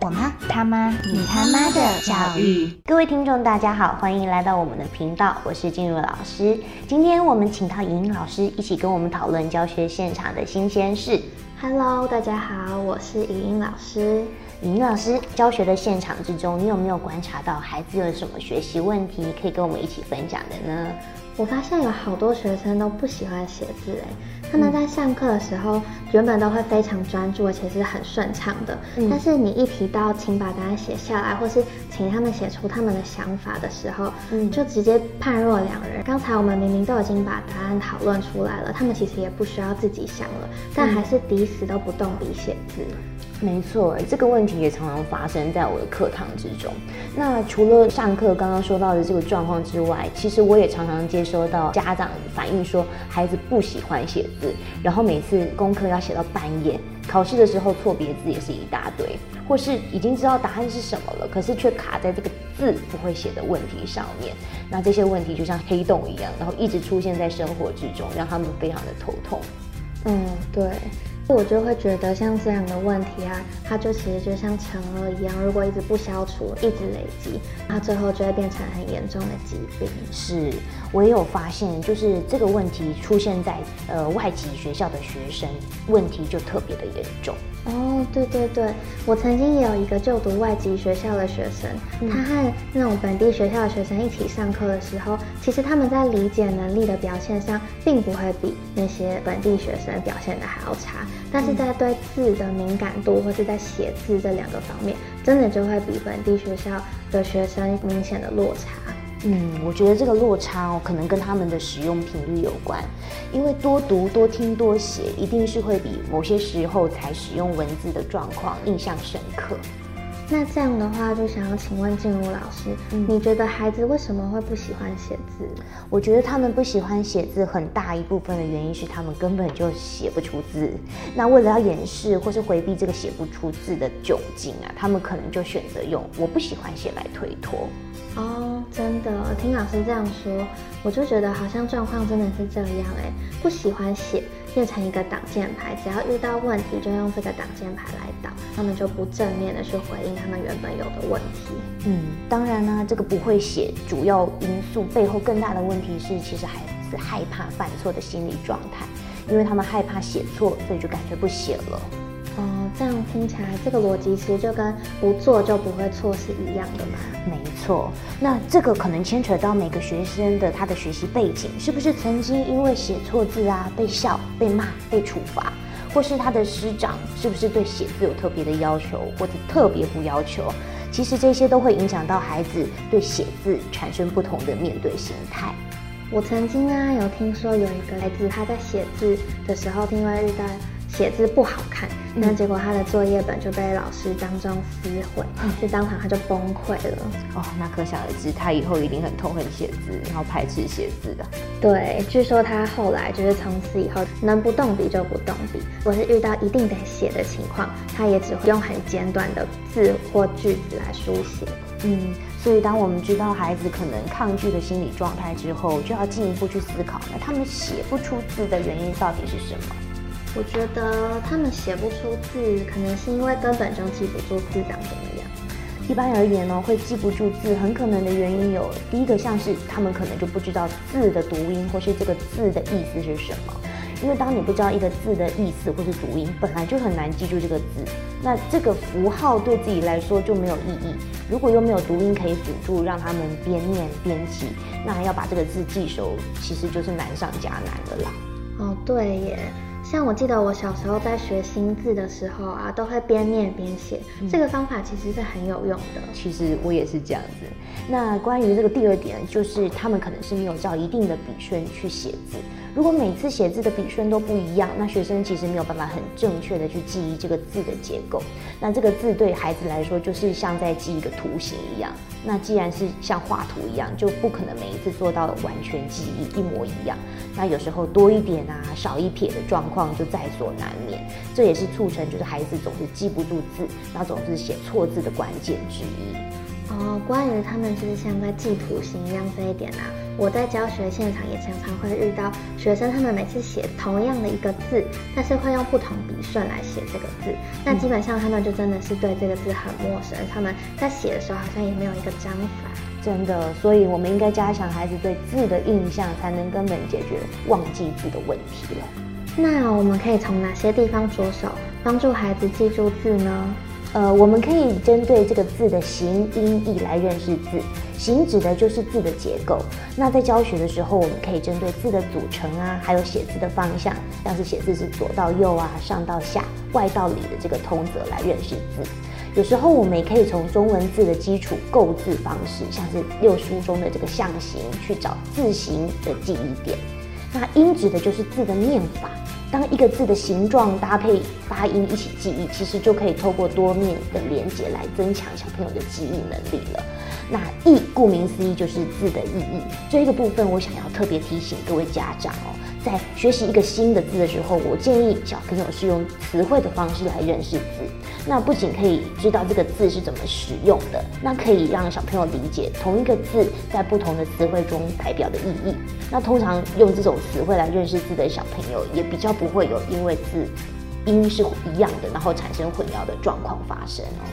我妈、他妈、你他妈的教育。各位听众，大家好，欢迎来到我们的频道，我是静茹老师。今天我们请到莹莹老师一起跟我们讨论教学现场的新鲜事。Hello，大家好，我是莹莹老师。莹莹老师，教学的现场之中，你有没有观察到孩子有什么学习问题可以跟我们一起分享的呢？我发现有好多学生都不喜欢写字，哎，他们在上课的时候原本都会非常专注，而且是很顺畅的。嗯但是你一提到请把答案写下来，或是请他们写出他们的想法的时候，嗯就直接判若两人。刚才我们明明都已经把答案讨论出来了，他们其实也不需要自己想了，但还是抵死都不动笔写字。没错，这个问题也常常发生在我的课堂之中。那除了上课刚刚说到的这个状况之外，其实我也常常接收到家长反映说，孩子不喜欢写字，然后每次功课要写到半夜，考试的时候错别字也是一大堆，或是已经知道答案是什么了，可是却卡在这个字不会写的问题上面。那这些问题就像黑洞一样，然后一直出现在生活之中，让他们非常的头痛。嗯，对。我就会觉得像这样的问题啊，它就其实就像尘埃一样，如果一直不消除，一直累积，它最后就会变成很严重的疾病。是我也有发现，就是这个问题出现在呃外籍学校的学生，问题就特别的严重。哦，对对对，我曾经也有一个就读外籍学校的学生，嗯他和那种本地学校的学生一起上课的时候，其实他们在理解能力的表现上，并不会比那些本地学生表现的还要差，但是在对字的敏感度或是在写字这两个方面，真的就会比本地学校的学生明显的落差。嗯，我觉得这个落差哦，可能跟他们的使用频率有关，因为多读、多听、多写，一定是会比某些时候才使用文字的状况印象深刻。那这样的话，就想要请问静茹老师，嗯你觉得孩子为什么会不喜欢写字？我觉得他们不喜欢写字，很大一部分的原因是他们根本就写不出字。那为了要掩饰或是回避这个写不出字的窘境啊，他们可能就选择用我不喜欢写来推脱。哦，真的，听老师这样说，我就觉得好像状况真的是这样哎，不喜欢写变成一个挡箭牌，只要遇到问题就用这个挡箭牌来挡，他们就不正面的去回应他们原本有的问题。嗯，当然呢、这个不会写主要因素背后更大的问题是，其实孩子害怕犯错的心理状态，因为他们害怕写错，所以就感觉不写了。哦，这样听起来这个逻辑其实就跟不做就不会错是一样的嘛。没错，那这个可能牵扯到每个学生的他的学习背景，是不是曾经因为写错字啊被笑、被骂、被处罚，或是他的师长是不是对写字有特别的要求，或者特别不要求？其实这些都会影响到孩子对写字产生不同的面对心态。我曾经啊有听说有一个孩子他在写字的时候，因为遇到写字不好看，嗯那结果他的作业本就被老师当众撕毁，就当场他就崩溃了。哦，那可想而知，他以后一定很痛恨写字，然后排斥写字的。对，据说他后来就是从此以后能不动笔就不动笔，或是遇到一定得写的情况，他也只会用很简短的字或句子来书写。嗯，所以当我们知道孩子可能抗拒的心理状态之后，就要进一步去思考，那他们写不出字的原因到底是什么？我觉得他们写不出字，可能是因为根本就记不住字长怎么样。一般而言呢，会记不住字，很可能的原因有第一个，像是他们可能就不知道字的读音或是这个字的意思是什么。因为当你不知道一个字的意思或是读音，本来就很难记住这个字，那这个符号对自己来说就没有意义。如果又没有读音可以辅助，让他们边念边记，那要把这个字记熟，其实就是难上加难的啦。哦，对耶。像我记得我小时候在学新字的时候啊，都会边念边写，这个方法其实是很有用的。其实我也是这样子。那关于这个第二点，就是他们可能是没有照一定的笔顺去写字。如果每次写字的笔顺都不一样，那学生其实没有办法很正确的去记忆这个字的结构。那这个字对孩子来说，就是像在记一个图形一样。那既然是像画图一样，就不可能每一次做到完全记忆一模一样。那有时候多一点啊，少一撇的状况就在所难免。这也是促成就是孩子总是记不住字，然后总是写错字的关键之一。哦，关于他们就是像在记图形一样这一点啊，我在教学现场也常常会遇到学生，他们每次写同样的一个字，但是会用不同笔顺来写这个字。那基本上他们就真的是对这个字很陌生，他们在写的时候好像也没有一个章法。真的，所以我们应该加强孩子对字的印象，才能根本解决忘记字的问题了。那我们可以从哪些地方着手帮助孩子记住字呢？呃，我们可以针对这个字的形、音、义来认识字。形指的就是字的结构。那在教学的时候，我们可以针对字的组成啊，还有写字的方向，像是写字是左到右啊、上到下、外到里的这个通则来认识字。有时候我们也可以从中文字的基础构字方式，像是六书中的这个象形，去找字形的记忆点。那音指的就是字的念法。当一个字的形状搭配发音一起记忆，其实就可以透过多面的连接来增强小朋友的记忆能力了。那意，顾名思义就是字的意义。这一个部分，我想要特别提醒各位家长哦。在学习一个新的字的时候，我建议小朋友是用词汇的方式来认识字。那不仅可以知道这个字是怎么使用的，那可以让小朋友理解同一个字在不同的词汇中代表的意义。那通常用这种词汇来认识字的小朋友，也比较不会有因为字音是一样的，然后产生混淆的状况发生哦。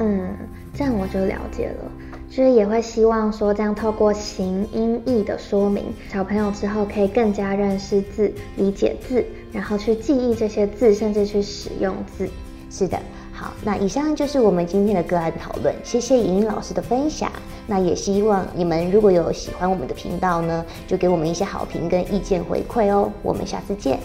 嗯，这样我就了解了。其实也会希望说，这样透过形音义的说明，小朋友之后可以更加认识字、理解字，然后去记忆这些字，甚至去使用字。是的，好，那以上就是我们今天的个案讨论。谢谢莹莹老师的分享。那也希望你们如果有喜欢我们的频道呢，就给我们一些好评跟意见回馈哦。我们下次见。